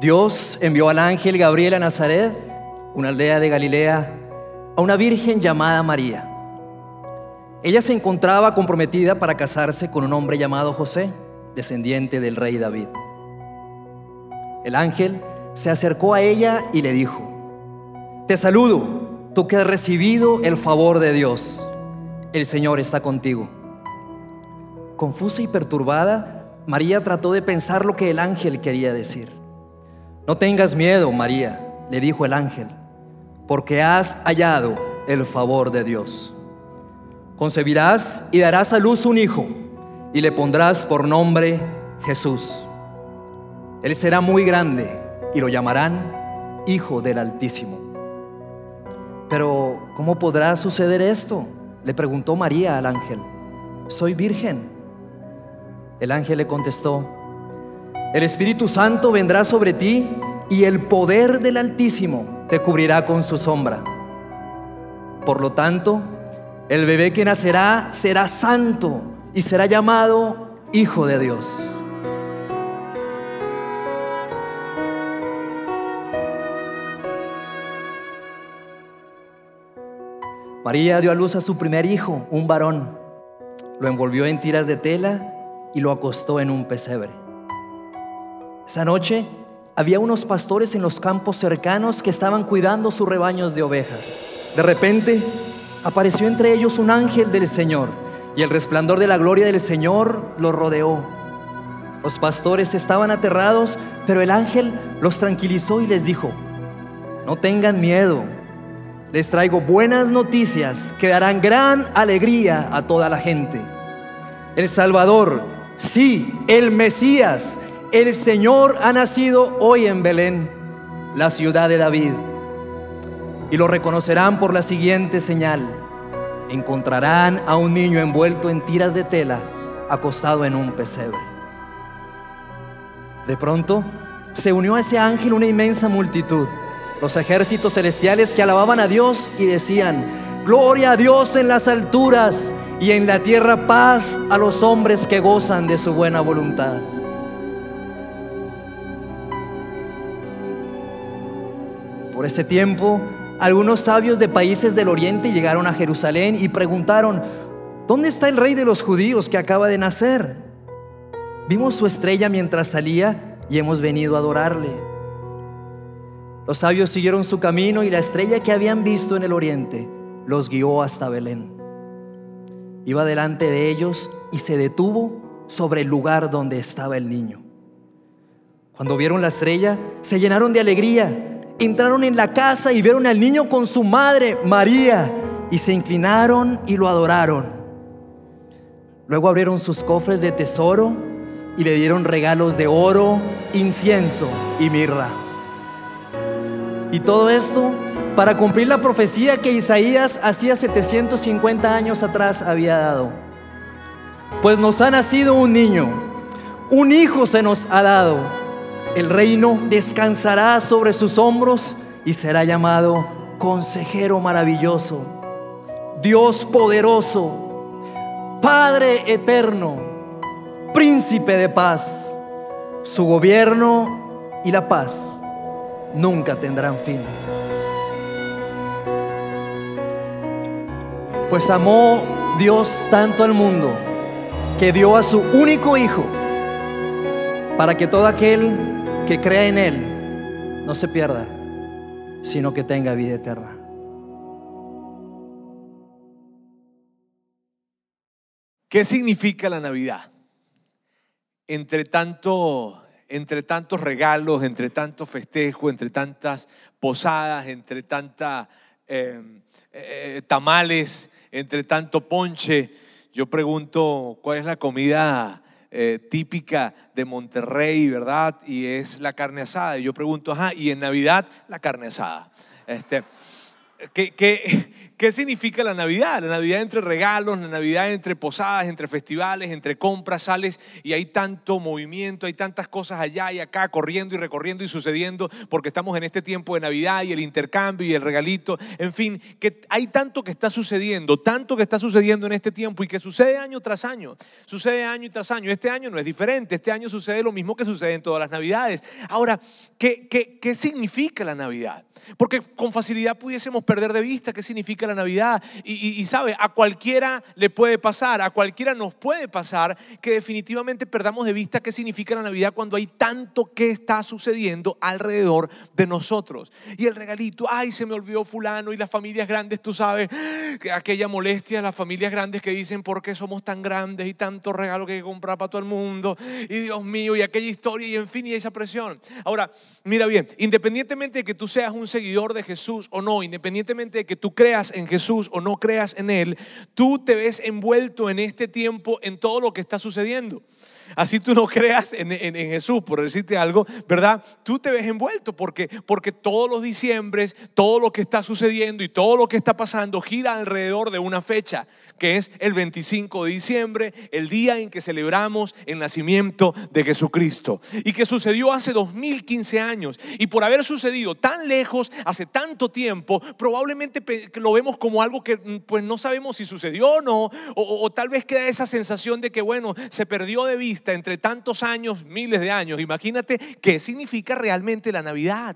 Dios envió al ángel Gabriel a Nazaret, una aldea de Galilea, a una virgen llamada María. Ella se encontraba comprometida para casarse con un hombre llamado José, descendiente del rey David. El ángel se acercó a ella y le dijo, Te saludo, tú que has recibido el favor de Dios. El Señor está contigo. Confusa y perturbada, María trató de pensar lo que el ángel quería decir. No tengas miedo, María, le dijo el ángel, porque has hallado el favor de Dios. Concebirás y darás a luz un hijo y le pondrás por nombre Jesús. Él será muy grande y lo llamarán Hijo del Altísimo. Pero, ¿cómo podrá suceder esto? Le preguntó María al ángel. Soy virgen. El ángel le contestó, el Espíritu Santo vendrá sobre ti y el poder del Altísimo te cubrirá con su sombra. Por lo tanto, el bebé que nacerá será santo y será llamado Hijo de Dios. María dio a luz a su primer hijo, un varón. Lo envolvió en tiras de tela y lo acostó en un pesebre. Esa noche había unos pastores en los campos cercanos que estaban cuidando sus rebaños de ovejas. De repente apareció entre ellos un ángel del Señor y el resplandor de la gloria del Señor los rodeó. Los pastores estaban aterrados, pero el ángel los tranquilizó y les dijo, no tengan miedo les traigo buenas noticias que darán gran alegría a toda la gente. El Salvador, sí, el Mesías, el Señor ha nacido hoy en Belén, la ciudad de David. Y lo reconocerán por la siguiente señal. Encontrarán a un niño envuelto en tiras de tela, acostado en un pesebre. De pronto, se unió a ese ángel una inmensa multitud los ejércitos celestiales que alababan a Dios y decían, Gloria a Dios en las alturas y en la tierra paz a los hombres que gozan de su buena voluntad. Por ese tiempo, algunos sabios de países del oriente llegaron a Jerusalén y preguntaron, ¿dónde está el rey de los judíos que acaba de nacer? Vimos su estrella mientras salía y hemos venido a adorarle. Los sabios siguieron su camino y la estrella que habían visto en el oriente los guió hasta Belén. Iba delante de ellos y se detuvo sobre el lugar donde estaba el niño. Cuando vieron la estrella, se llenaron de alegría. Entraron en la casa y vieron al niño con su madre, María, y se inclinaron y lo adoraron. Luego abrieron sus cofres de tesoro y le dieron regalos de oro, incienso y mirra. Y todo esto para cumplir la profecía que Isaías hacía 750 años atrás había dado. Pues nos ha nacido un niño, un hijo se nos ha dado. El reino descansará sobre sus hombros y será llamado Consejero maravilloso, Dios poderoso, Padre eterno, Príncipe de paz. Su gobierno y la paz nunca tendrán fin. Pues amó Dios tanto al mundo que dio a su único Hijo para que todo aquel que crea en Él no se pierda, sino que tenga vida eterna. ¿Qué significa la Navidad? Entre tanto entre tantos regalos, entre tantos festejos, entre tantas posadas, entre tantas em, eh, tamales, entre tanto ponche, yo pregunto cuál es la comida eh, típica de Monterrey, ¿verdad? Y es la carne asada. Y yo pregunto, ajá, y en Navidad la carne asada. Este, ¿qué, qué, qué significa la Navidad? La Navidad entre regalos, la Navidad entre posadas, entre festivales, entre compras, sales y hay tanto movimiento, hay tantas cosas allá y acá corriendo y recorriendo y sucediendo porque estamos en este tiempo de Navidad y el intercambio y el regalito, en fin, que hay tanto que está sucediendo, tanto que está sucediendo en este tiempo y que sucede año tras año, sucede año tras año. Este año no es diferente, este año sucede lo mismo que sucede en todas las Navidades. Ahora, ¿qué, qué, qué significa la Navidad? Porque con facilidad pudiésemos perder de vista qué significa la Navidad. Y, sabe, a cualquiera le puede pasar, a cualquiera nos puede pasar que definitivamente perdamos de vista qué significa la Navidad cuando hay tanto que está sucediendo alrededor de nosotros. Y el regalito, ay, se me olvidó fulano y las familias grandes, tú sabes, que aquella molestia, las familias grandes que dicen por qué somos tan grandes y tanto regalo que hay que comprar para todo el mundo. Y Dios mío, y aquella historia y en fin, y esa presión. Ahora, mira bien, independientemente de que tú seas un seguidor de Jesús o no, independientemente de que tú creas en Jesús o no creas en Él, tú te ves envuelto en este tiempo en todo lo que está sucediendo. Así tú no creas en, Jesús, por decirte algo, ¿verdad? Tú te ves envuelto porque, porque todos los diciembres, todo lo que está sucediendo y todo lo que está pasando gira alrededor de una fecha que es el 25 de diciembre, el día en que celebramos el nacimiento de Jesucristo. Y que sucedió hace 2015 años. Y por haber sucedido tan lejos, hace tanto tiempo, probablemente lo vemos como algo que mm, pues no sabemos si sucedió o no, o, tal vez queda esa sensación de que, bueno, se perdió de vista entre tantos años, miles de años. Imagínate qué significa realmente la Navidad.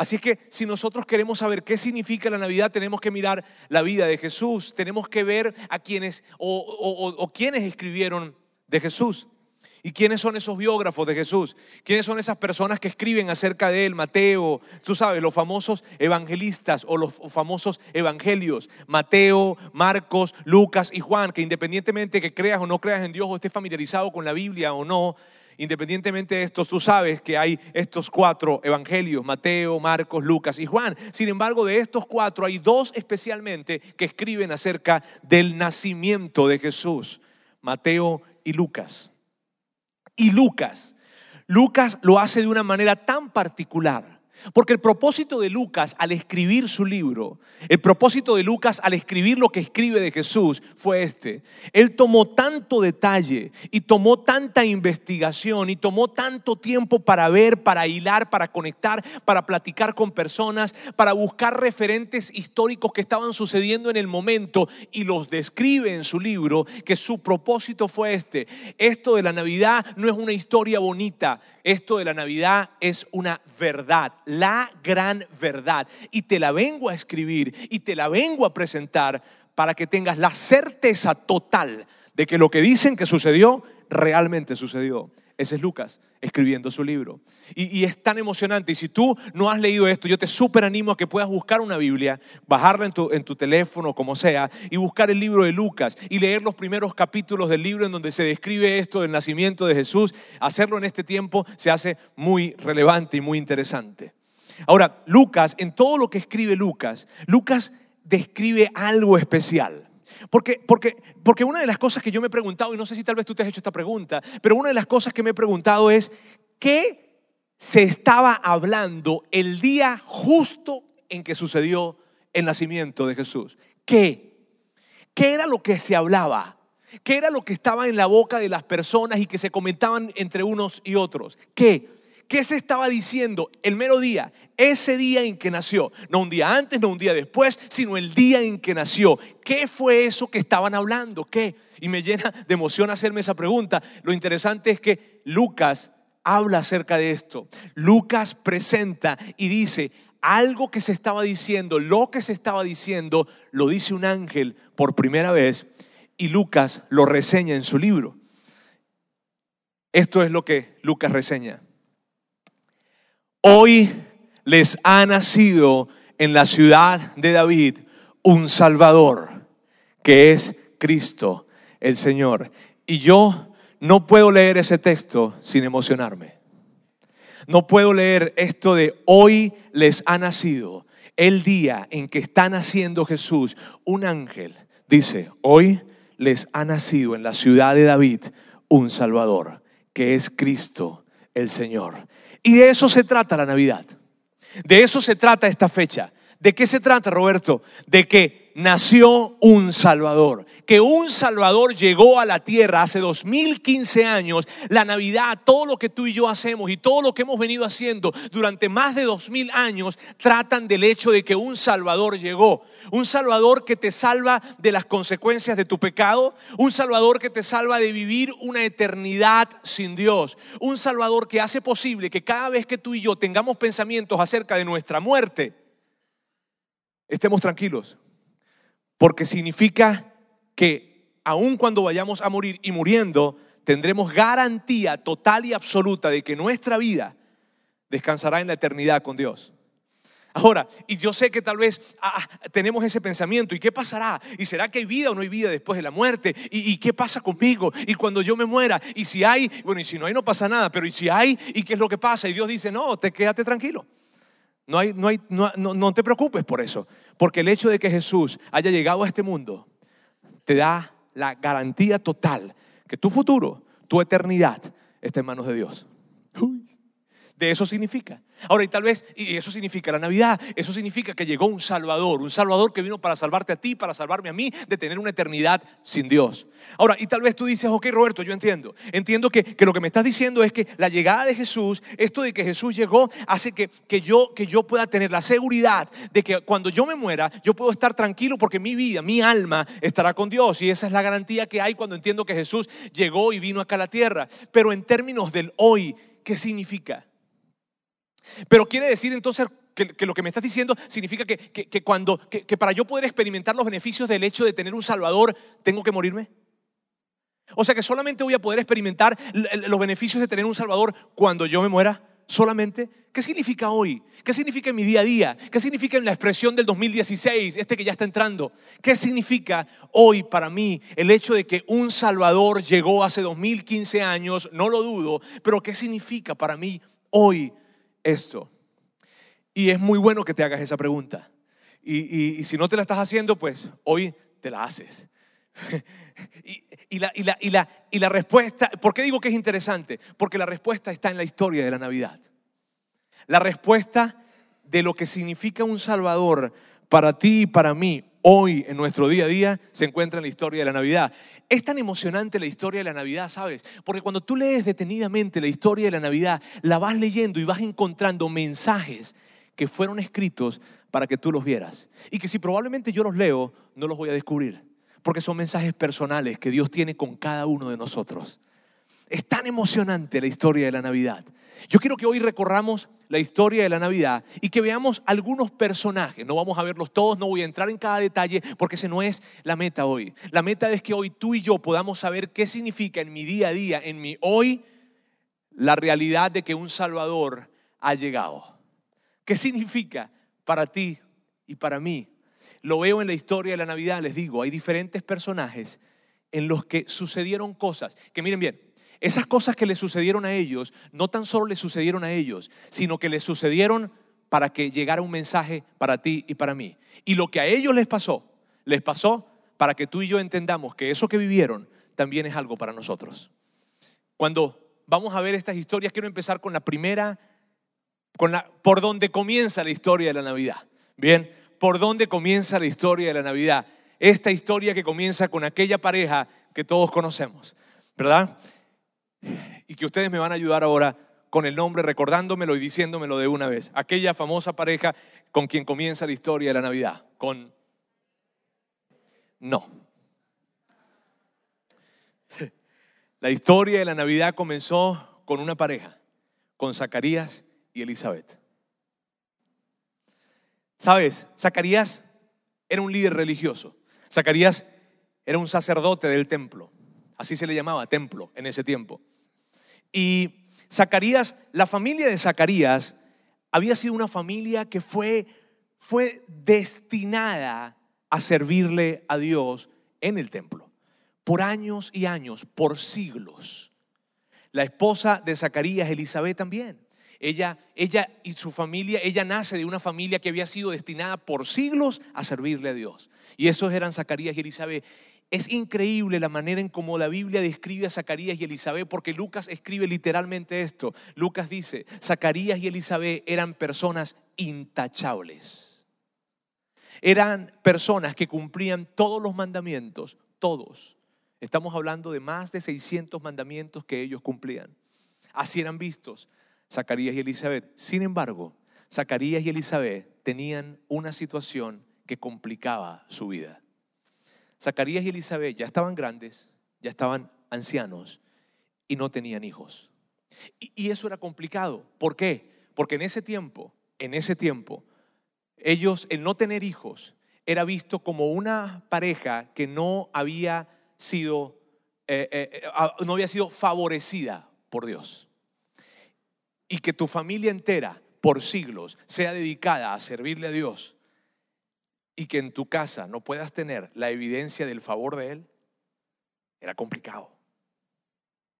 Así que si nosotros queremos saber qué significa la Navidad, tenemos que mirar la vida de Jesús, tenemos que ver a quienes o, quienes escribieron de Jesús. ¿Y quiénes son esos biógrafos de Jesús? ¿Quiénes son esas personas que escriben acerca de él? Mateo, tú sabes, los famosos evangelistas o los famosos evangelios. Mateo, Marcos, Lucas y Juan, que independientemente de que creas o no creas en Dios o estés familiarizado con la Biblia o no, Independientemente de esto, tú sabes que hay estos cuatro evangelios, Mateo, Marcos, Lucas y Juan. Sin embargo, de estos cuatro hay dos especialmente que escriben acerca del nacimiento de Jesús, Mateo y Lucas. Y Lucas, Lucas lo hace de una manera tan particular porque el propósito de Lucas al escribir su libro, el propósito de Lucas al escribir lo que escribe de Jesús fue este. Él tomó tanto detalle y tomó tanta investigación y tomó tanto tiempo para ver, para hilar, para conectar, para platicar con personas, para buscar referentes históricos que estaban sucediendo en el momento y los describe en su libro, que su propósito fue este. Esto de la Navidad no es una historia bonita, esto de la Navidad es una verdad, la gran verdad. Y te la vengo a escribir y te la vengo a presentar para que tengas la certeza total de que lo que dicen que sucedió, realmente sucedió. Ese es Lucas escribiendo su libro. Y, es tan emocionante. Y si tú no has leído esto, yo te súper animo a que puedas buscar una Biblia, bajarla en tu, en tu teléfono, como sea, y buscar el libro de Lucas y leer los primeros capítulos del libro en donde se describe esto del nacimiento de Jesús. Hacerlo en este tiempo se hace muy relevante y muy interesante. Ahora, Lucas, en todo lo que escribe Lucas, Lucas describe algo especial. Porque, porque, porque una de las cosas que yo me he preguntado, y no sé si tal vez tú te has hecho esta pregunta, pero una de las cosas que me he preguntado es, ¿qué se estaba hablando el día justo en que sucedió el nacimiento de Jesús? ¿Qué? ¿Qué era lo que se hablaba? ¿Qué era lo que estaba en la boca de las personas y que se comentaban entre unos y otros? ¿Qué? ¿Qué se estaba diciendo el mero día? Ese día en que nació. No un día antes, no un día después, sino el día en que nació. ¿Qué fue eso que estaban hablando? ¿Qué? Y me llena de emoción hacerme esa pregunta. Lo interesante es que Lucas habla acerca de esto. Lucas presenta y dice, algo que se estaba diciendo, lo que se estaba diciendo, lo dice un ángel por primera vez y Lucas lo reseña en su libro. Esto es lo que Lucas reseña. Hoy les ha nacido en la ciudad de David un Salvador, que es Cristo el Señor. Y yo no puedo leer ese texto sin emocionarme. No puedo leer esto de hoy les ha nacido el día en que está naciendo Jesús. Un ángel dice, hoy les ha nacido en la ciudad de David un Salvador, que es Cristo el Señor. Y de eso se trata la Navidad. De eso se trata esta fecha. ¿De qué se trata, Roberto? De que nació un Salvador, que un Salvador llegó a la tierra hace 2015 años. La Navidad, todo lo que tú y yo hacemos y todo lo que hemos venido haciendo durante más de 2000 años tratan del hecho de que un Salvador llegó. Un Salvador que te salva de las consecuencias de tu pecado. Un Salvador que te salva de vivir una eternidad sin Dios. Un Salvador que hace posible que cada vez que tú y yo tengamos pensamientos acerca de nuestra muerte, estemos tranquilos, porque significa que aun cuando vayamos a morir y muriendo, tendremos garantía total y absoluta de que nuestra vida descansará en la eternidad con Dios. Ahora, y yo sé que tal vez ah, tenemos ese pensamiento, ¿y qué pasará? ¿Y será que hay vida o no hay vida después de la muerte? ¿Y, qué pasa conmigo? ¿Y cuando yo me muera? ¿Y si hay? Bueno, y si no hay no pasa nada, pero ¿y si hay? ¿Y qué es lo que pasa? Y Dios dice, no, te quédate tranquilo. No, hay, no, hay, no, no te preocupes por eso, porque el hecho de que Jesús haya llegado a este mundo te da la garantía total que tu futuro, tu eternidad está en manos de Dios. De eso significa. Ahora, y tal vez, y eso significa la Navidad, eso significa que llegó un Salvador, un Salvador que vino para salvarte a ti, para salvarme a mí, de tener una eternidad sin Dios. Ahora, y tal vez tú dices, ok, Roberto, yo entiendo. Entiendo que, lo que me estás diciendo es que la llegada de Jesús, esto de que Jesús llegó, hace que, que, yo, que yo pueda tener la seguridad de que cuando yo me muera, yo puedo estar tranquilo porque mi vida, mi alma estará con Dios. Y esa es la garantía que hay cuando entiendo que Jesús llegó y vino acá a la tierra. Pero en términos del hoy, ¿qué significa? Pero quiere decir entonces que, lo que me estás diciendo significa que, que cuando, que, para yo poder experimentar los beneficios del hecho de tener un Salvador, tengo que morirme. O sea que solamente voy a poder experimentar los beneficios de tener un Salvador cuando yo me muera. Solamente, ¿qué significa hoy? ¿Qué significa en mi día a día? ¿Qué significa en la expresión del 2016, este que ya está entrando? ¿Qué significa hoy para mí el hecho de que un Salvador llegó hace 2015 años? No lo dudo, pero ¿qué significa para mí hoy esto? Y es muy bueno que te hagas esa pregunta. Y, si no te la estás haciendo, pues hoy te la haces. y, la, y, la, y, la, y la respuesta, ¿por qué digo que es interesante? Porque la respuesta está en la historia de la Navidad. La respuesta de lo que significa un Salvador para ti y para mí hoy en nuestro día a día se encuentra en la historia de la Navidad. Es tan emocionante la historia de la Navidad, ¿sabes? Porque cuando tú lees detenidamente la historia de la Navidad, la vas leyendo y vas encontrando mensajes que fueron escritos para que tú los vieras. Y que si probablemente yo los leo, no los voy a descubrir. Porque son mensajes personales que Dios tiene con cada uno de nosotros. Es tan emocionante la historia de la Navidad. Yo quiero que hoy recorramos la historia de la Navidad y que veamos algunos personajes. No vamos a verlos todos, no voy a entrar en cada detalle porque ese no es la meta hoy. La meta es que hoy tú y yo podamos saber qué significa en mi día a día, en mi hoy, la realidad de que un Salvador ha llegado. ¿Qué significa para ti y para mí? Lo veo en la historia de la Navidad, les digo, hay diferentes personajes en los que sucedieron cosas que miren bien, esas cosas que le sucedieron a ellos, no tan solo le sucedieron a ellos, sino que les sucedieron para que llegara un mensaje para ti y para mí. Y lo que a ellos les pasó, les pasó para que tú y yo entendamos que eso que vivieron también es algo para nosotros. Cuando vamos a ver estas historias, quiero empezar con la primera, con la, por donde comienza la historia de la Navidad. Bien, por dónde comienza la historia de la Navidad. Esta historia que comienza con aquella pareja que todos conocemos, ¿verdad? Y que ustedes me van a ayudar ahora con el nombre, recordándomelo y diciéndomelo de una vez. Aquella famosa pareja con quien comienza la historia de la Navidad. Con... No. La historia de la Navidad comenzó con una pareja, con Zacarías y Elizabeth. ¿Sabes? Zacarías era un líder religioso. Zacarías era un sacerdote del templo. Así se le llamaba, templo, en ese tiempo. Y Zacarías, la familia de Zacarías había sido una familia que fue, fue destinada a servirle a Dios en el templo. Por años y años, por siglos. La esposa de Zacarías, Elizabeth, también. Ella, ella y su familia, ella nace de una familia que había sido destinada por siglos a servirle a Dios. Y esos eran Zacarías y Elizabeth. Es increíble la manera en cómo la Biblia describe a Zacarías y Elizabeth, porque Lucas escribe literalmente esto. Lucas dice, Zacarías y Elizabeth eran personas intachables. eran personas que cumplían todos los mandamientos, todos. Estamos hablando de más de 600 mandamientos que ellos cumplían. Así eran vistos Zacarías y Elizabeth. Sin embargo, Zacarías y Elizabeth tenían una situación que complicaba su vida. Zacarías y Elizabeth ya estaban grandes, ya estaban ancianos y no tenían hijos. Y, eso era complicado. ¿Por qué? Porque en ese tiempo, en ese tiempo, ellos, el no tener hijos, era visto como una pareja que no había sido, eh, eh, eh, no había sido favorecida por Dios. Y que tu familia entera, por siglos, sea dedicada a servirle a Dios y que en tu casa no puedas tener la evidencia del favor de Él, era complicado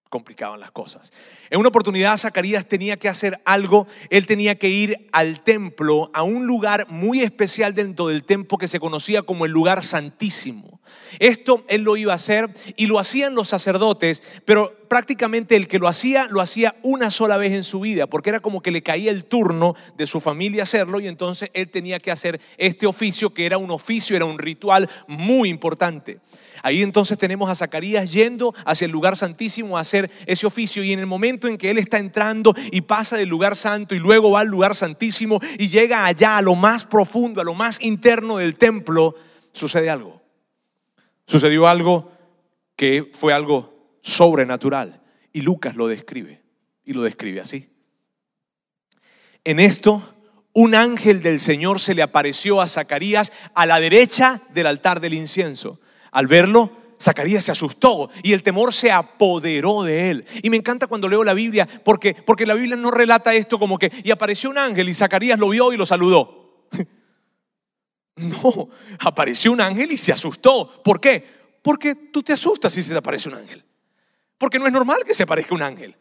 complicaban las cosas. En una oportunidad Zacarías tenía que hacer algo, él tenía que ir al templo, a un lugar muy especial dentro del templo que se conocía como el lugar santísimo. Esto él lo iba a hacer y lo hacían los sacerdotes, pero prácticamente el que lo hacía, lo hacía una sola vez en su vida, porque era como que le caía el turno de su familia hacerlo y entonces él tenía que hacer este oficio, que era un oficio, era un ritual muy importante. Ahí entonces tenemos a Zacarías yendo hacia el lugar santísimo a hacer ese oficio y en el momento en que él está entrando y pasa del lugar santo y luego va al lugar santísimo y llega allá a lo más profundo, a lo más interno del templo, sucede algo. Sucedió algo que fue algo sobrenatural y Lucas lo describe y lo describe así. En esto, un ángel del Señor se le apareció a Zacarías a la derecha del altar del incienso. Al verlo, Zacarías se asustó y el temor se apoderó de él. Y me encanta cuando leo la Biblia porque, porque la Biblia no relata esto como que y apareció un ángel y Zacarías lo vio y lo saludó. No, apareció un ángel y se asustó. ¿Por qué? Porque tú te asustas si se te aparece un ángel. Porque no es normal que se aparezca un ángel.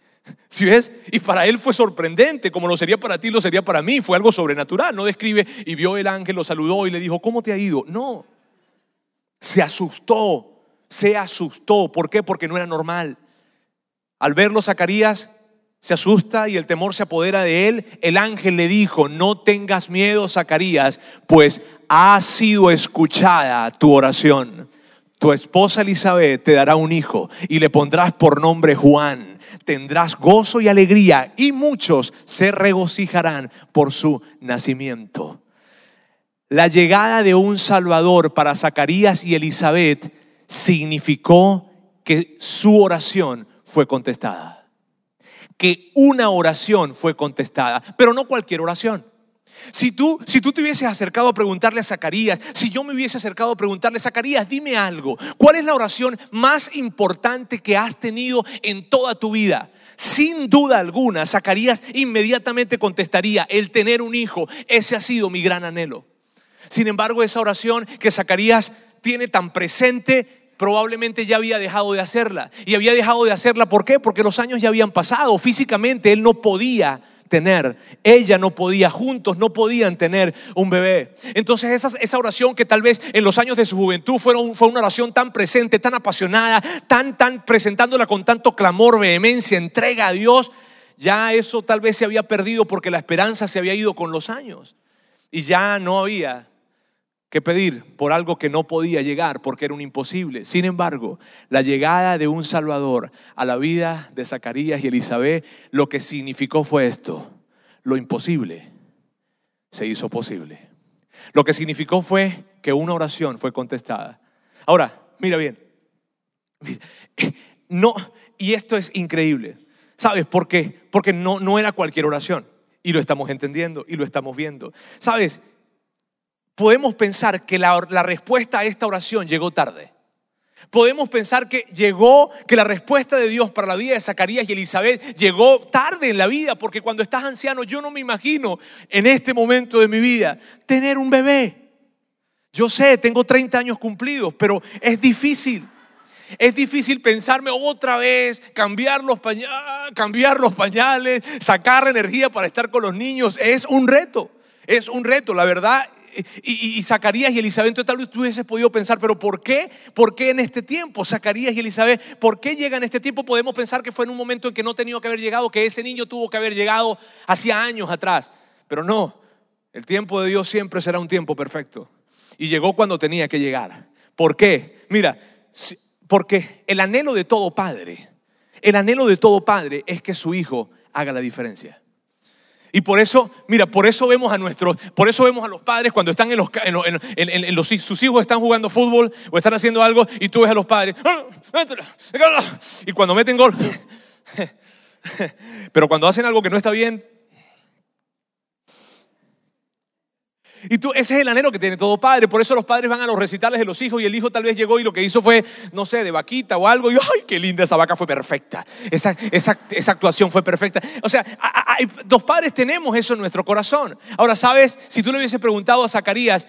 Si ves? Y para él fue sorprendente, como lo sería para ti, lo sería para mí. Fue algo sobrenatural. No describe y vio el ángel, lo saludó y le dijo, ¿cómo te ha ido? No, se asustó, se asustó. ¿Por qué? Porque no era normal. Al verlo Zacarías se asusta y el temor se apodera de él. El ángel le dijo, no tengas miedo Zacarías, pues ha sido escuchada tu oración. Tu esposa Elizabeth te dará un hijo y le pondrás por nombre Juan. Tendrás gozo y alegría y muchos se regocijarán por su nacimiento. La llegada de un Salvador para Zacarías y Elizabeth significó que su oración fue contestada. Que una oración fue contestada, pero no cualquier oración. Si tú, si tú te hubieses acercado a preguntarle a Zacarías, si yo me hubiese acercado a preguntarle Zacarías, dime algo, ¿cuál es la oración más importante que has tenido en toda tu vida? Sin duda alguna, Zacarías inmediatamente contestaría, el tener un hijo, ese ha sido mi gran anhelo. Sin embargo, esa oración que Zacarías tiene tan presente, probablemente ya había dejado de hacerla. Y había dejado de hacerla, ¿por qué? Porque los años ya habían pasado. Físicamente él no podía tener, ella no podía, juntos no podían tener un bebé. Entonces esa, esa oración que tal vez en los años de su juventud fueron, fue una oración tan presente, tan apasionada, tan, tan presentándola con tanto clamor, vehemencia, entrega a Dios, ya eso tal vez se había perdido porque la esperanza se había ido con los años. Y ya no había que pedir por algo que no podía llegar porque era un imposible. Sin embargo, la llegada de un Salvador a la vida de Zacarías y Elizabeth lo que significó fue esto. Lo imposible se hizo posible. Lo que significó fue que una oración fue contestada. Ahora, mira bien. No, y esto es increíble. ¿Sabes por qué? Porque no, no era cualquier oración. Y lo estamos entendiendo y lo estamos viendo. ¿Sabes? Podemos pensar que la, respuesta a esta oración llegó tarde. Podemos pensar que llegó, que la respuesta de Dios para la vida de Zacarías y Elizabeth llegó tarde en la vida, porque cuando estás anciano yo no me imagino en este momento de mi vida tener un bebé. Yo sé, tengo 30 años cumplidos, pero es difícil. Es difícil pensarme otra vez, cambiar los, pañales, cambiar los pañales, sacar energía para estar con los niños. Es un reto, es un reto. La verdad y, Zacarías y Elizabeth, entonces tal vez tú hubieses podido pensar, pero ¿por qué? ¿Por qué en este tiempo? Zacarías y Elizabeth, ¿por qué llega en este tiempo? Podemos pensar que fue en un momento en que no tenía que haber llegado, que ese niño tuvo que haber llegado hacía años atrás. Pero no, el tiempo de Dios siempre será un tiempo perfecto. y llegó cuando tenía que llegar. ¿Por qué? Mira, porque el anhelo de todo padre, el anhelo de todo padre es que su hijo haga la diferencia. Y por eso, mira, por eso vemos a nuestros, por eso vemos a los padres cuando están en los, en los, sus hijos están jugando fútbol o están haciendo algo y tú ves a los padres, ah, y cuando meten gol, pero cuando hacen algo que no está bien, Y tú, ese es el anhelo que tiene todo padre. Por eso los padres van a los recitales de los hijos y el hijo tal vez llegó y lo que hizo fue, no sé, de vaquita o algo. Y ¡ay, qué linda esa vaca! Fue perfecta. Esa, esa, esa actuación fue perfecta. O sea, los padres tenemos eso en nuestro corazón. Ahora, ¿sabes? Si tú le hubieses preguntado a Zacarías,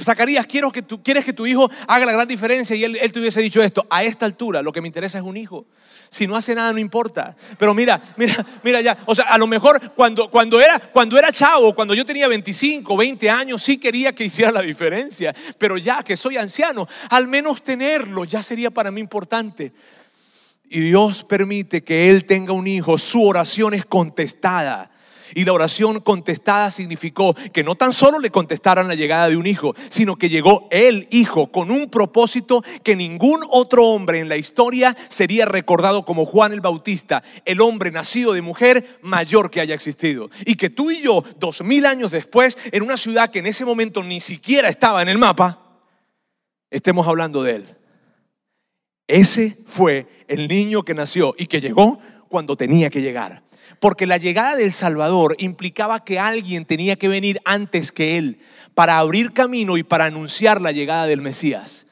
Zacarías, quiero que tú, ¿quieres que tu hijo haga la gran diferencia? Y él, él te hubiese dicho esto, a esta altura lo que me interesa es un hijo. Si no hace nada no importa. Pero mira, mira, mira ya. O sea, a lo mejor cuando, cuando, era, cuando era chavo, cuando yo tenía 25, 20 años, sí quería que hiciera la diferencia. Pero ya que soy anciano, al menos tenerlo ya sería para mí importante. Y Dios permite que Él tenga un hijo. Su oración es contestada. Y la oración contestada significó que no tan solo le contestaran la llegada de un hijo, sino que llegó el hijo con un propósito que ningún otro hombre en la historia sería recordado como Juan el Bautista, el hombre nacido de mujer mayor que haya existido. Y que tú y yo, dos mil años después, en una ciudad que en ese momento ni siquiera estaba en el mapa, estemos hablando de él. Ese fue el niño que nació y que llegó cuando tenía que llegar. Porque la llegada del Salvador implicaba que alguien tenía que venir antes que Él para abrir camino y para anunciar la llegada del Mesías.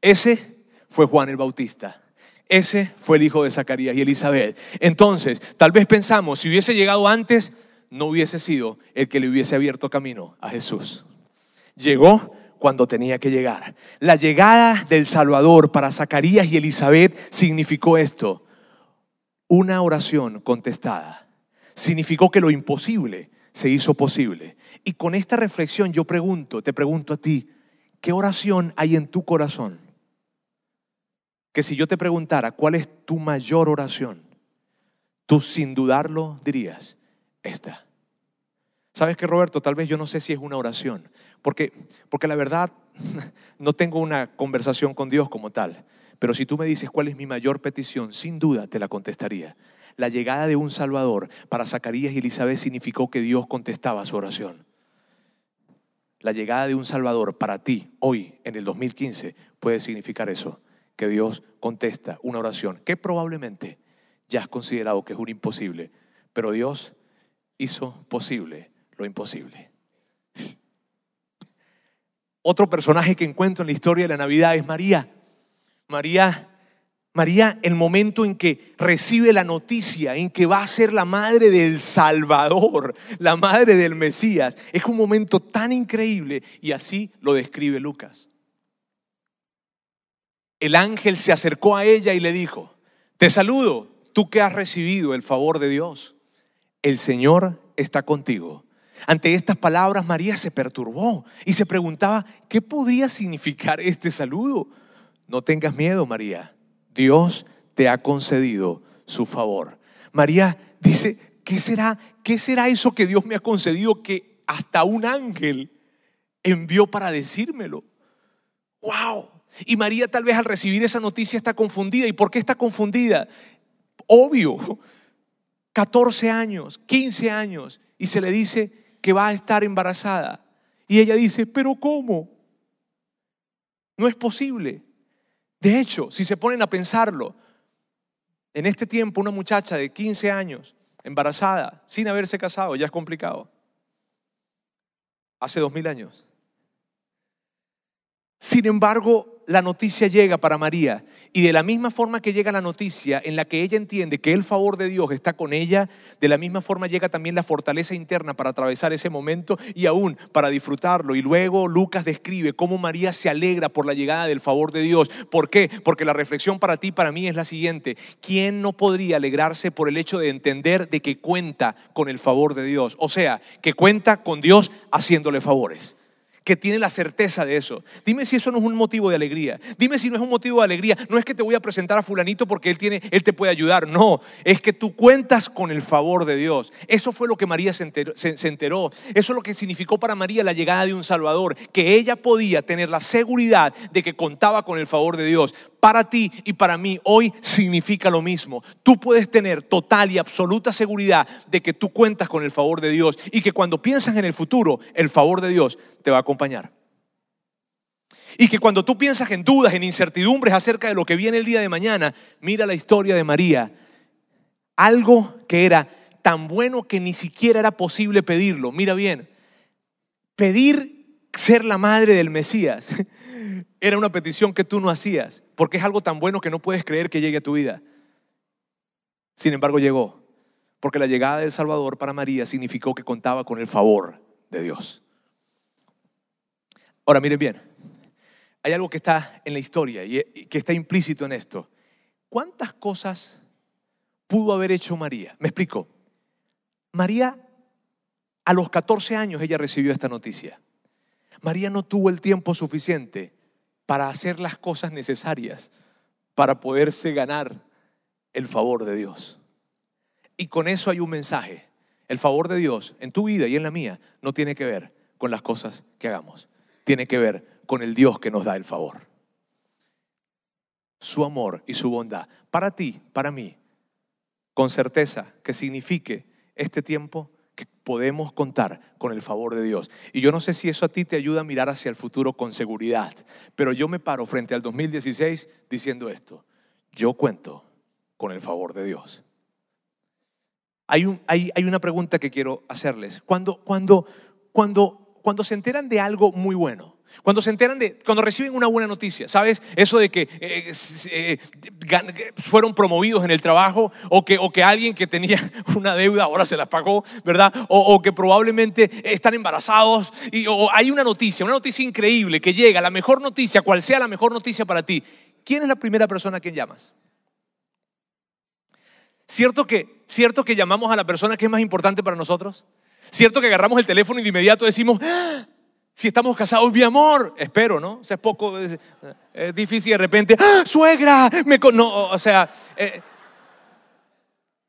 Ese fue Juan el Bautista. Ese fue el hijo de Zacarías y Elizabeth. Entonces, tal vez pensamos, si hubiese llegado antes, no hubiese sido el que le hubiese abierto camino a Jesús. Llegó cuando tenía que llegar. La llegada del Salvador para Zacarías y Elizabeth significó esto, una oración contestada significó que lo imposible se hizo posible. Y con esta reflexión yo pregunto, te pregunto a ti, ¿qué oración hay en tu corazón? Que si yo te preguntara cuál es tu mayor oración, tú sin dudarlo dirías, esta. ¿Sabes qué, Roberto? Tal vez yo no sé si es una oración, porque, porque la verdad no tengo una conversación con Dios como tal. Pero si tú me dices cuál es mi mayor petición, sin duda te la contestaría. La llegada de un Salvador para Zacarías y Elizabeth significó que Dios contestaba su oración. La llegada de un Salvador para ti hoy, en el 2015, puede significar eso, que Dios contesta una oración que probablemente ya has considerado que es un imposible, pero Dios hizo posible lo imposible. Otro personaje que encuentro en la historia de la Navidad es María. María María, el momento en que recibe la noticia, en que va a ser la madre del Salvador, la madre del Mesías, es un momento tan increíble y así lo describe Lucas. El ángel se acercó a ella y le dijo, te saludo, tú que has recibido el favor de Dios, el Señor está contigo. Ante estas palabras María se perturbó y se preguntaba, ¿qué podía significar este saludo? No tengas miedo, María Dios te ha concedido su favor. María dice, ¿qué será? ¿Qué será eso que Dios me ha concedido que hasta un ángel envió para decírmelo? ¡Wow! Y María tal vez al recibir esa noticia está confundida. ¿Y por qué está confundida? Obvio, 14 años, 15 años, y se le dice que va a estar embarazada. Y ella dice, pero ¿cómo? No es posible. De hecho, si se ponen a pensarlo, en este tiempo una muchacha de 15 años, embarazada, sin haberse casado, ya es complicado. Hace dos mil años. Sin embargo, la noticia llega para María y de la misma forma que llega la noticia en la que ella entiende que el favor de Dios está con ella, de la misma forma llega también la fortaleza interna para atravesar ese momento y aún para disfrutarlo. Y luego Lucas describe cómo María se alegra por la llegada del favor de Dios. ¿Por qué? Porque la reflexión para ti, para mí es la siguiente. ¿Quién no podría alegrarse por el hecho de entender de que cuenta con el favor de Dios? O sea, que cuenta con Dios haciéndole favores. Que tiene la certeza de eso. Dime si eso no es un motivo de alegría. Dime si no es un motivo de alegría. No es que te voy a presentar a fulanito porque él, tiene, él te puede ayudar. No, es que tú cuentas con el favor de Dios. Eso fue lo que María se enteró, se enteró. Eso es lo que significó para María la llegada de un Salvador. Que ella podía tener la seguridad de que contaba con el favor de Dios. Para ti y para mí hoy significa lo mismo. Tú puedes tener total y absoluta seguridad de que tú cuentas con el favor de Dios y que cuando piensas en el futuro, el favor de Dios te va a acompañar. Y que cuando tú piensas en dudas, en incertidumbres acerca de lo que viene el día de mañana, mira la historia de María. Algo que era tan bueno que ni siquiera era posible pedirlo. Mira bien, pedir ser la madre del Mesías era una petición que tú no hacías, porque es algo tan bueno que no puedes creer que llegue a tu vida. Sin embargo, llegó, porque la llegada del Salvador para María significó que contaba con el favor de Dios. Ahora miren bien, hay algo que está en la historia y que está implícito en esto. ¿Cuántas cosas pudo haber hecho María? Me explico. María, a los 14 años ella recibió esta noticia. María no tuvo el tiempo suficiente para hacer las cosas necesarias para poderse ganar el favor de Dios. Y con eso hay un mensaje. El favor de Dios en tu vida y en la mía no tiene que ver con las cosas que hagamos tiene que ver con el Dios que nos da el favor. Su amor y su bondad para ti, para mí, con certeza que signifique este tiempo que podemos contar con el favor de Dios. Y yo no sé si eso a ti te ayuda a mirar hacia el futuro con seguridad, pero yo me paro frente al 2016 diciendo esto, yo cuento con el favor de Dios. Hay, un, hay, hay una pregunta que quiero hacerles. Cuando, cuando, cuando cuando se enteran de algo muy bueno, cuando se enteran de, cuando reciben una buena noticia, ¿sabes? Eso de que eh, eh, fueron promovidos en el trabajo o que, o que alguien que tenía una deuda ahora se las pagó, ¿verdad? O, que probablemente están embarazados y o hay una noticia, una noticia increíble que llega, la mejor noticia, cual sea la mejor noticia para ti. ¿Quién es la primera persona a quien llamas? ¿Cierto que, ¿Cierto que llamamos a la persona que es más importante para nosotros? ¿Cierto que agarramos el teléfono y de inmediato decimos, ah, si estamos casados, mi amor? Espero, ¿no? O sea, es poco, es, difícil de repente, ¡Ah, suegra, me... No, o sea, eh,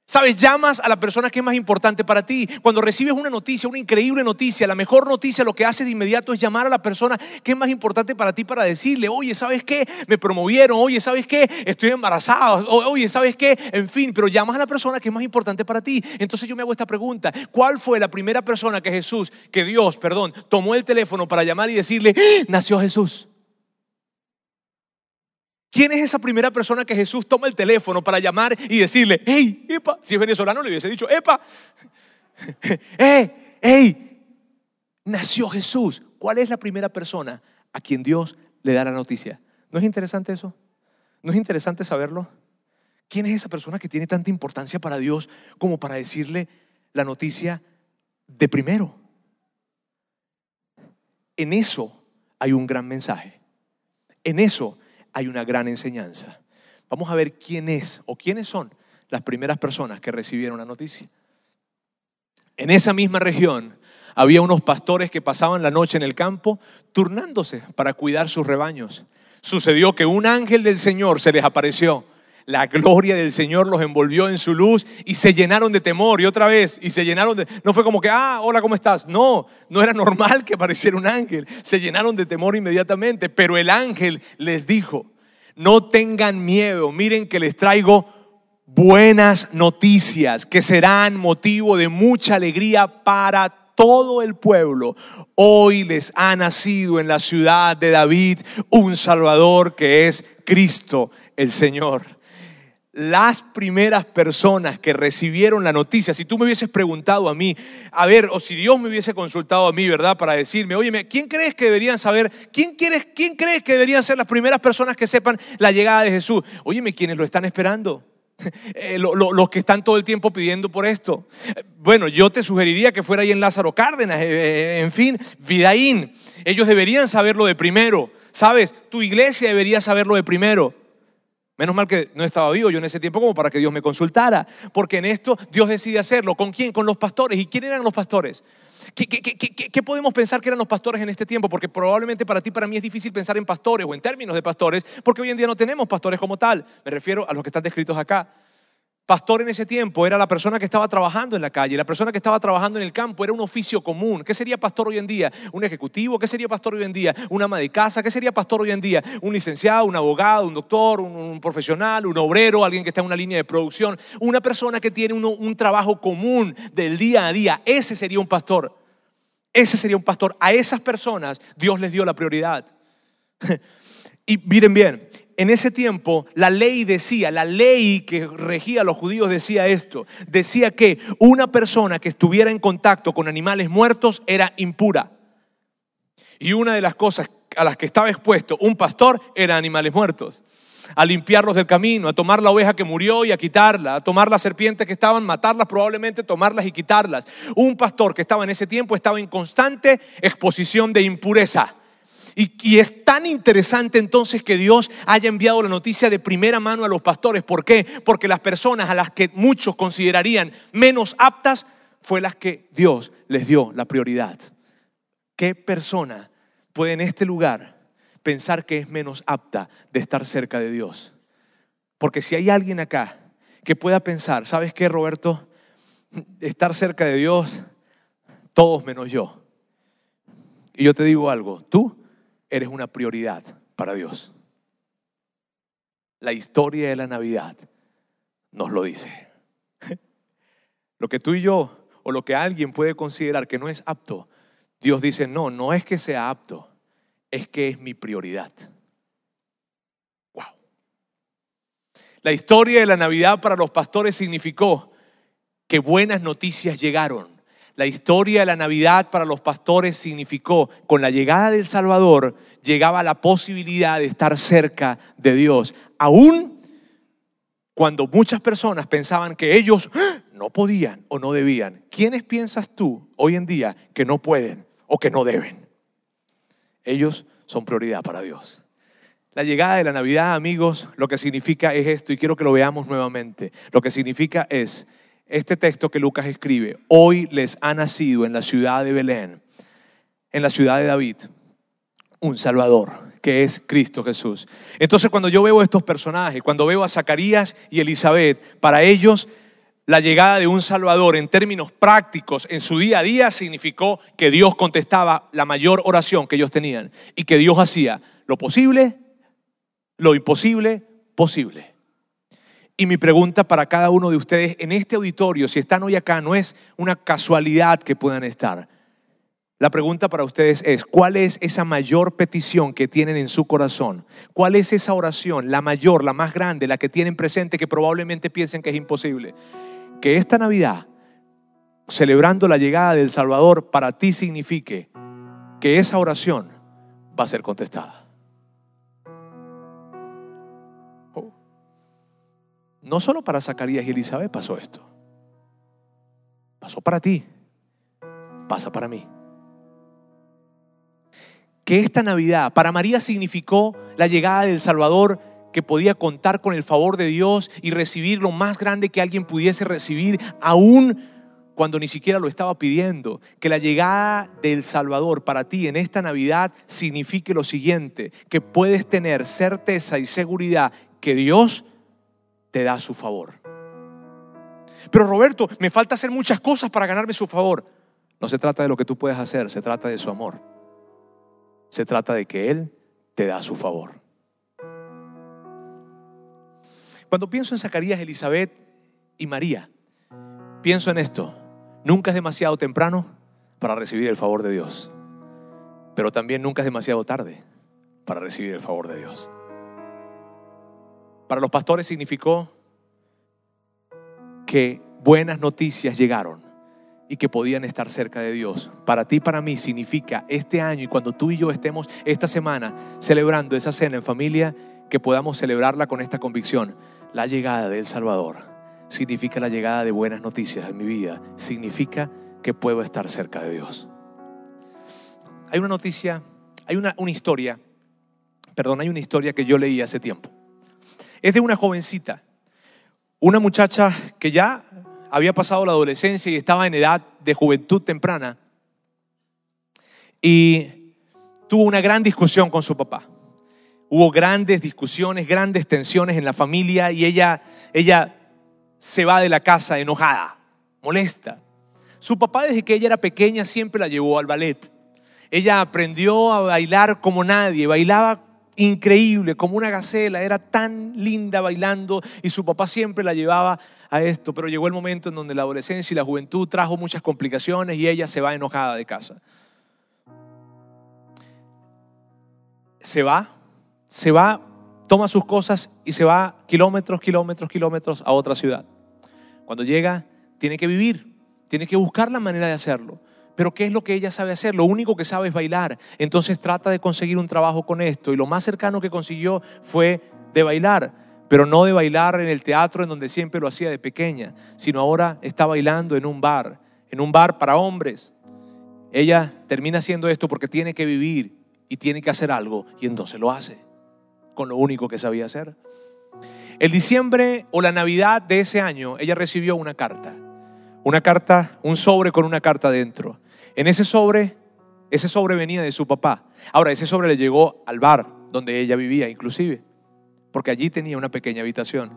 Sabes, llamas a la persona que es más importante para ti. Cuando recibes una noticia, una increíble noticia, la mejor noticia, lo que haces de inmediato es llamar a la persona que es más importante para ti para decirle, oye, ¿sabes qué? Me promovieron, oye, ¿sabes qué? Estoy embarazada, oye, ¿sabes qué? En fin, pero llamas a la persona que es más importante para ti. Entonces yo me hago esta pregunta, ¿cuál fue la primera persona que Jesús, que Dios, perdón, tomó el teléfono para llamar y decirle, ¡Ah! nació Jesús? ¿Quién es esa primera persona que Jesús toma el teléfono para llamar y decirle, hey, epa? Si es venezolano le hubiese dicho, epa, eh, hey, nació Jesús. ¿Cuál es la primera persona a quien Dios le da la noticia? ¿No es interesante eso? ¿No es interesante saberlo? ¿Quién es esa persona que tiene tanta importancia para Dios como para decirle la noticia de primero? En eso hay un gran mensaje. En eso hay una gran enseñanza. Vamos a ver quién es o quiénes son las primeras personas que recibieron la noticia. En esa misma región había unos pastores que pasaban la noche en el campo turnándose para cuidar sus rebaños. Sucedió que un ángel del Señor se les apareció. La gloria del Señor los envolvió en su luz y se llenaron de temor. Y otra vez, y se llenaron de... No fue como que, ah, hola, ¿cómo estás? No, no era normal que apareciera un ángel. Se llenaron de temor inmediatamente. Pero el ángel les dijo, no tengan miedo, miren que les traigo buenas noticias que serán motivo de mucha alegría para todo el pueblo. Hoy les ha nacido en la ciudad de David un Salvador que es Cristo el Señor las primeras personas que recibieron la noticia, si tú me hubieses preguntado a mí, a ver, o si Dios me hubiese consultado a mí, ¿verdad? Para decirme, oye, ¿quién crees que deberían saber? ¿Quién, quieres, ¿Quién crees que deberían ser las primeras personas que sepan la llegada de Jesús? Óyeme, ¿quiénes lo están esperando? Eh, los que están todo el tiempo pidiendo por esto. Bueno, yo te sugeriría que fuera ahí en Lázaro Cárdenas, eh, eh, en fin, Vidaín. Ellos deberían saberlo de primero, ¿sabes? Tu iglesia debería saberlo de primero. Menos mal que no estaba vivo yo en ese tiempo como para que Dios me consultara. Porque en esto Dios decide hacerlo. ¿Con quién? Con los pastores. ¿Y quién eran los pastores? ¿Qué, qué, qué, qué, podemos pensar que eran los pastores en este tiempo? Porque probablemente para ti, para mí es difícil pensar en pastores o en términos de pastores, porque hoy en día no tenemos pastores como tal. Me refiero a los que están descritos acá. Pastor en ese tiempo era la persona que estaba trabajando en la calle, la persona que estaba trabajando en el campo, era un oficio común. ¿Qué sería pastor hoy en día? ¿Un ejecutivo? ¿Qué sería pastor hoy en día? ¿Un ama de casa? ¿Qué sería pastor hoy en día? ¿Un licenciado, un abogado, un doctor, un, un profesional, un obrero, alguien que está en una línea de producción? Una persona que tiene un, un trabajo común del día a día. Ese sería un pastor. Ese sería un pastor. A esas personas Dios les dio la prioridad. Y miren bien, en ese tiempo la ley decía, la ley que regía a los judíos decía esto, decía que una persona que estuviera en contacto con animales muertos era impura. Y una de las cosas a las que estaba expuesto un pastor era animales muertos. A limpiarlos del camino, a tomar la oveja que murió y a quitarla, a tomar las serpientes que estaban, matarlas, probablemente tomarlas y quitarlas. Un pastor que estaba en ese tiempo estaba en constante exposición de impureza. Y, es tan interesante entonces que Dios haya enviado la noticia de primera mano a los pastores. ¿Por qué? Porque las personas a las que muchos considerarían menos aptas fue las que Dios les dio la prioridad. ¿Qué persona puede en este lugar pensar que es menos apta de estar cerca de Dios? Porque si hay alguien acá que pueda pensar, ¿sabes qué, Roberto? Estar cerca de Dios, todos menos yo. Y yo te digo algo, tú eres una prioridad para Dios. La historia de la Navidad nos lo dice. Lo que tú y yo, o lo que alguien puede considerar que no es apto, Dios dice, no, no es que sea apto, es que es mi prioridad. Wow. La historia de la Navidad para los pastores significó que buenas noticias llegaron. La historia de la Navidad para los pastores significó, con la llegada del Salvador, llegaba la posibilidad de estar cerca de Dios, aún cuando muchas personas pensaban que ellos no podían o no debían. ¿Quiénes piensas tú hoy en día que no pueden o que no deben? Ellos son prioridad para Dios. La llegada de la Navidad, amigos, lo que significa es esto, y quiero que lo veamos nuevamente. Lo que significa es este texto que Lucas escribe, hoy les ha nacido en la ciudad de Belén, en la ciudad de David, un Salvador, que es Cristo Jesús. Entonces cuando yo veo estos personajes, cuando veo a Zacarías y Elizabeth, para ellos la llegada de un Salvador en términos prácticos en su día a día significó que Dios contestaba la mayor oración que ellos tenían y que Dios hacía lo posible, lo imposible, posible. Y mi pregunta para cada uno de ustedes en este auditorio, si están hoy acá, no es una casualidad que puedan estar. La pregunta para ustedes es, ¿cuál es esa mayor petición que tienen en su corazón? ¿Cuál es esa oración, la mayor, la más grande, la que tienen presente que probablemente piensen que es imposible? Que esta Navidad, celebrando la llegada del Salvador, para ti signifique que esa oración va a ser contestada. No solo para Zacarías y Elizabeth pasó esto. Pasó para ti. Pasa para mí. Que esta Navidad para María significó la llegada del Salvador que podía contar con el favor de Dios y recibir lo más grande que alguien pudiese recibir, aún cuando ni siquiera lo estaba pidiendo. Que la llegada del Salvador para ti en esta Navidad signifique lo siguiente, que puedes tener certeza y seguridad que Dios te da su favor. Pero Roberto, me falta hacer muchas cosas para ganarme su favor. No se trata de lo que tú puedes hacer, se trata de su amor. Se trata de que Él te da su favor. Cuando pienso en Zacarías, Elizabeth y María, pienso en esto. Nunca es demasiado temprano para recibir el favor de Dios, pero también nunca es demasiado tarde para recibir el favor de Dios. Para los pastores significó que buenas noticias llegaron y que podían estar cerca de Dios. Para ti, para mí, significa este año y cuando tú y yo estemos esta semana celebrando esa cena en familia, que podamos celebrarla con esta convicción. La llegada del Salvador significa la llegada de buenas noticias en mi vida. Significa que puedo estar cerca de Dios. Hay una noticia, hay una, una historia, perdón, hay una historia que yo leí hace tiempo es de una jovencita, una muchacha que ya había pasado la adolescencia y estaba en edad de juventud temprana, y tuvo una gran discusión con su papá. Hubo grandes discusiones, grandes tensiones en la familia y ella, ella se va de la casa enojada, molesta. Su papá desde que ella era pequeña siempre la llevó al ballet. Ella aprendió a bailar como nadie, bailaba increíble, como una gacela, era tan linda bailando y su papá siempre la llevaba a esto, pero llegó el momento en donde la adolescencia y la juventud trajo muchas complicaciones y ella se va enojada de casa. Se va, se va, toma sus cosas y se va kilómetros, kilómetros, kilómetros a otra ciudad. Cuando llega, tiene que vivir, tiene que buscar la manera de hacerlo. Pero ¿qué es lo que ella sabe hacer? Lo único que sabe es bailar. Entonces trata de conseguir un trabajo con esto. Y lo más cercano que consiguió fue de bailar. Pero no de bailar en el teatro en donde siempre lo hacía de pequeña, sino ahora está bailando en un bar, en un bar para hombres. Ella termina haciendo esto porque tiene que vivir y tiene que hacer algo y entonces lo hace con lo único que sabía hacer. El diciembre o la Navidad de ese año, ella recibió una carta. Una carta, un sobre con una carta dentro. En ese sobre, ese sobre venía de su papá. Ahora, ese sobre le llegó al bar donde ella vivía, inclusive, porque allí tenía una pequeña habitación.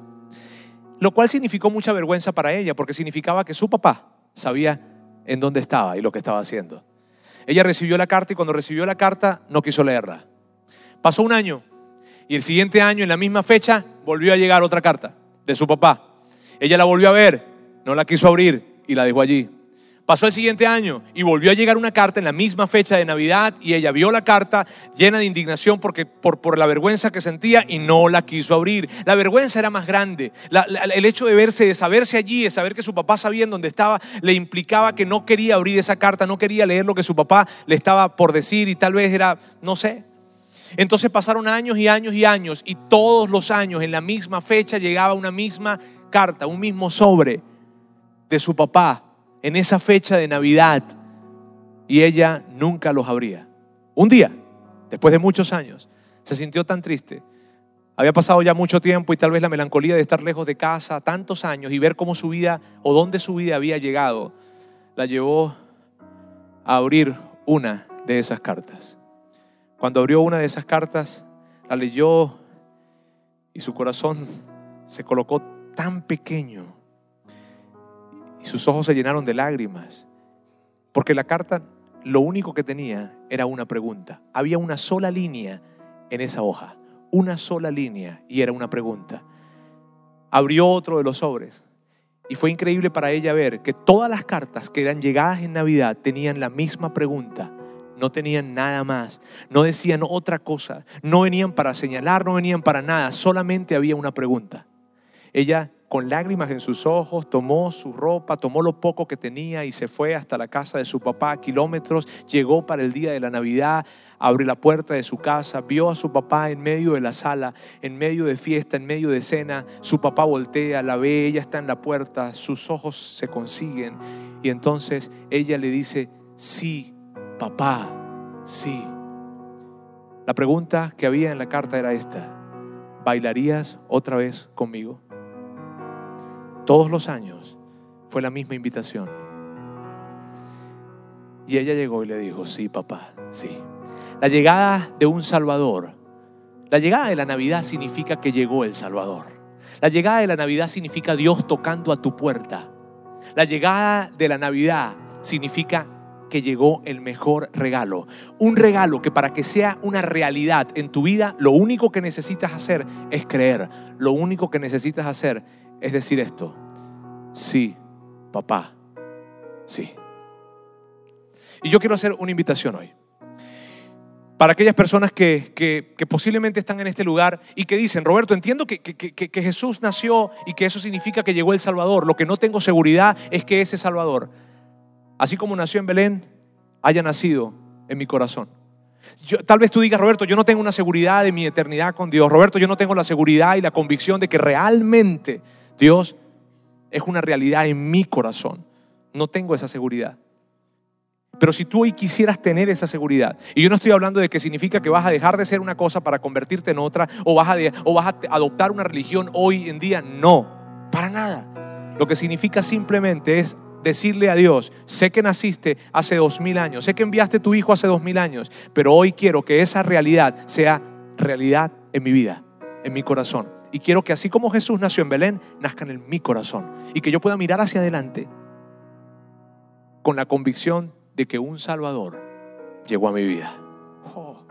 Lo cual significó mucha vergüenza para ella, porque significaba que su papá sabía en dónde estaba y lo que estaba haciendo. Ella recibió la carta y cuando recibió la carta no quiso leerla. Pasó un año y el siguiente año, en la misma fecha, volvió a llegar otra carta de su papá. Ella la volvió a ver, no la quiso abrir y la dejó allí. Pasó el siguiente año y volvió a llegar una carta en la misma fecha de Navidad y ella vio la carta llena de indignación porque, por, por la vergüenza que sentía y no la quiso abrir. La vergüenza era más grande. el hecho de verse, de saberse allí, de saber que su papá sabía en dónde estaba, le implicaba que no quería abrir esa carta, no quería leer lo que su papá le estaba por decir y tal vez era, no sé. Entonces pasaron años y años y años y todos los años en la misma fecha llegaba una misma carta, un mismo sobre de su papá en esa fecha de Navidad y ella nunca los abría. Un día, después de muchos años, se sintió tan triste. Había pasado ya mucho tiempo y tal vez la melancolía de estar lejos de casa tantos años y ver cómo su vida o dónde su vida había llegado, la llevó a abrir una de esas cartas. Cuando abrió una de esas cartas, la leyó y su corazón se colocó tan pequeño y sus ojos se llenaron de lágrimas, porque la carta lo único que tenía era una pregunta. Había una sola línea en esa hoja, una sola línea y era una pregunta. Abrió otro de los sobres y fue increíble para ella ver que todas las cartas que eran llegadas en Navidad tenían la misma pregunta. No tenían nada más, no decían otra cosa, no venían para señalar, no venían para nada, solamente había una pregunta. Ella con lágrimas en sus ojos, tomó su ropa, tomó lo poco que tenía y se fue hasta la casa de su papá, kilómetros, llegó para el día de la Navidad, abrió la puerta de su casa, vio a su papá en medio de la sala, en medio de fiesta, en medio de cena, su papá voltea, la ve, ella está en la puerta, sus ojos se consiguen y entonces ella le dice, sí, papá, sí. La pregunta que había en la carta era esta, ¿bailarías otra vez conmigo? Todos los años fue la misma invitación. Y ella llegó y le dijo, sí, papá, sí. La llegada de un Salvador, la llegada de la Navidad significa que llegó el Salvador. La llegada de la Navidad significa Dios tocando a tu puerta. La llegada de la Navidad significa que llegó el mejor regalo. Un regalo que para que sea una realidad en tu vida, lo único que necesitas hacer es creer. Lo único que necesitas hacer es decir esto, sí, papá, sí. Y yo quiero hacer una invitación hoy. Para aquellas personas que, que, posiblemente están en este lugar y que dicen, Roberto, entiendo que, que Jesús nació y que eso significa que llegó el Salvador. Lo que no tengo seguridad es que ese Salvador, así como nació en Belén, haya nacido en mi corazón. Tal vez tú digas, Roberto, yo no tengo una seguridad de mi eternidad con Dios. Roberto, yo no tengo la seguridad y la convicción de que realmente Dios es una realidad en mi corazón. No tengo esa seguridad. Pero si tú hoy quisieras tener esa seguridad, y yo no estoy hablando de que significa que vas a dejar de ser una cosa para convertirte en otra, o vas a, o vas a adoptar una religión hoy en día, no, para nada. Lo que significa simplemente es decirle a Dios, sé que naciste hace dos mil años, sé que enviaste tu hijo hace dos mil años, pero hoy quiero que esa realidad sea realidad en mi vida, en mi corazón. Y quiero que así como Jesús nació en Belén, nazcan en mi corazón. Y que yo pueda mirar hacia adelante con la convicción de que un Salvador llegó a mi vida. Oh.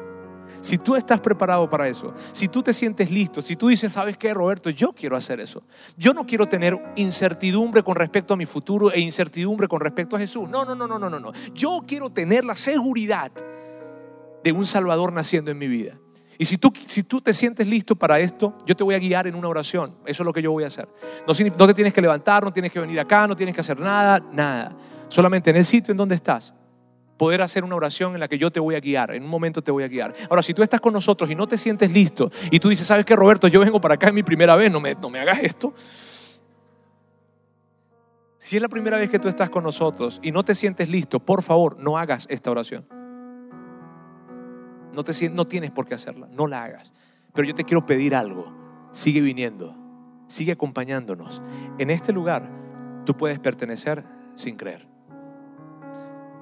Si tú estás preparado para eso, si tú te sientes listo, si tú dices, ¿sabes qué, Roberto? Yo quiero hacer eso. Yo no quiero tener incertidumbre con respecto a mi futuro e incertidumbre con respecto a Jesús. No, no, no, no, no, no. Yo quiero tener la seguridad de un Salvador naciendo en mi vida. Y si tú, si tú te sientes listo para esto, yo te voy a guiar en una oración. Eso es lo que yo voy a hacer. No, no te tienes que levantar, no tienes que venir acá, no tienes que hacer nada, nada. Solamente en el sitio en donde estás, poder hacer una oración en la que yo te voy a guiar, en un momento te voy a guiar. Ahora, si tú estás con nosotros y no te sientes listo y tú dices, ¿sabes qué, Roberto? Yo vengo para acá, es mi primera vez, no me, no me hagas esto. Si es la primera vez que tú estás con nosotros y no te sientes listo, por favor, no hagas esta oración. No, tienes por qué hacerla, no la hagas. Pero yo te quiero pedir algo. Sigue viniendo, sigue acompañándonos. En este lugar tú puedes pertenecer sin creer.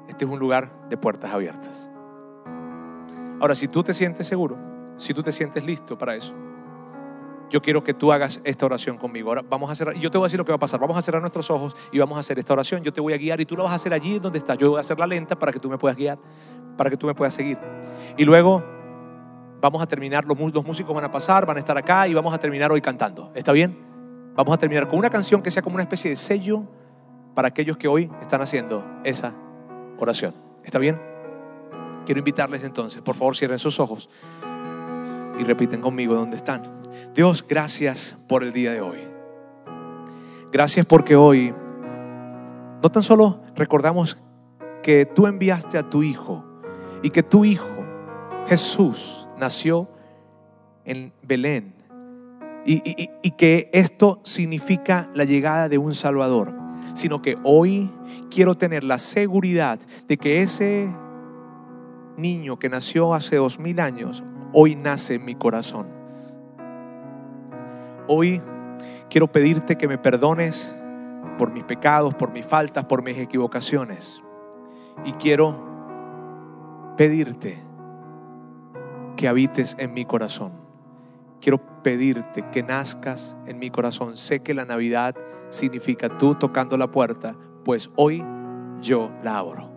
Este es un lugar de puertas abiertas. Ahora, si tú te sientes seguro, si tú te sientes listo para eso, yo quiero que tú hagas esta oración conmigo. Ahora vamos a cerrar, yo te voy a decir lo que va a pasar. Vamos a cerrar nuestros ojos y vamos a hacer esta oración. Yo te voy a guiar y tú la vas a hacer allí donde estás. Yo voy a hacer la lenta para que tú me puedas guiar, para que tú me puedas seguir. Y luego vamos a terminar, los, músicos van a pasar, van a estar acá y vamos a terminar hoy cantando. ¿Está bien? Vamos a terminar con una canción que sea como una especie de sello para aquellos que hoy están haciendo esa oración. ¿Está bien? Quiero invitarles entonces, por favor cierren sus ojos y repiten conmigo dónde están. Dios, gracias por el día de hoy. Gracias porque hoy no tan solo recordamos que tú enviaste a tu Hijo y que tu Hijo, Jesús, nació en Belén y, y, que esto significa la llegada de un Salvador, sino que hoy quiero tener la seguridad de que ese niño que nació hace dos mil años, hoy nace en mi corazón. Hoy quiero pedirte que me perdones por mis pecados, por mis faltas, por mis equivocaciones. Y quiero pedirte que habites en mi corazón. Quiero pedirte que nazcas en mi corazón. Sé que la Navidad significa tú tocando la puerta, pues hoy yo la abro.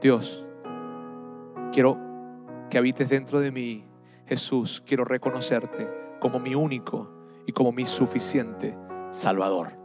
Dios, quiero que habites dentro de mí, Jesús, quiero reconocerte como mi único y como mi suficiente Salvador.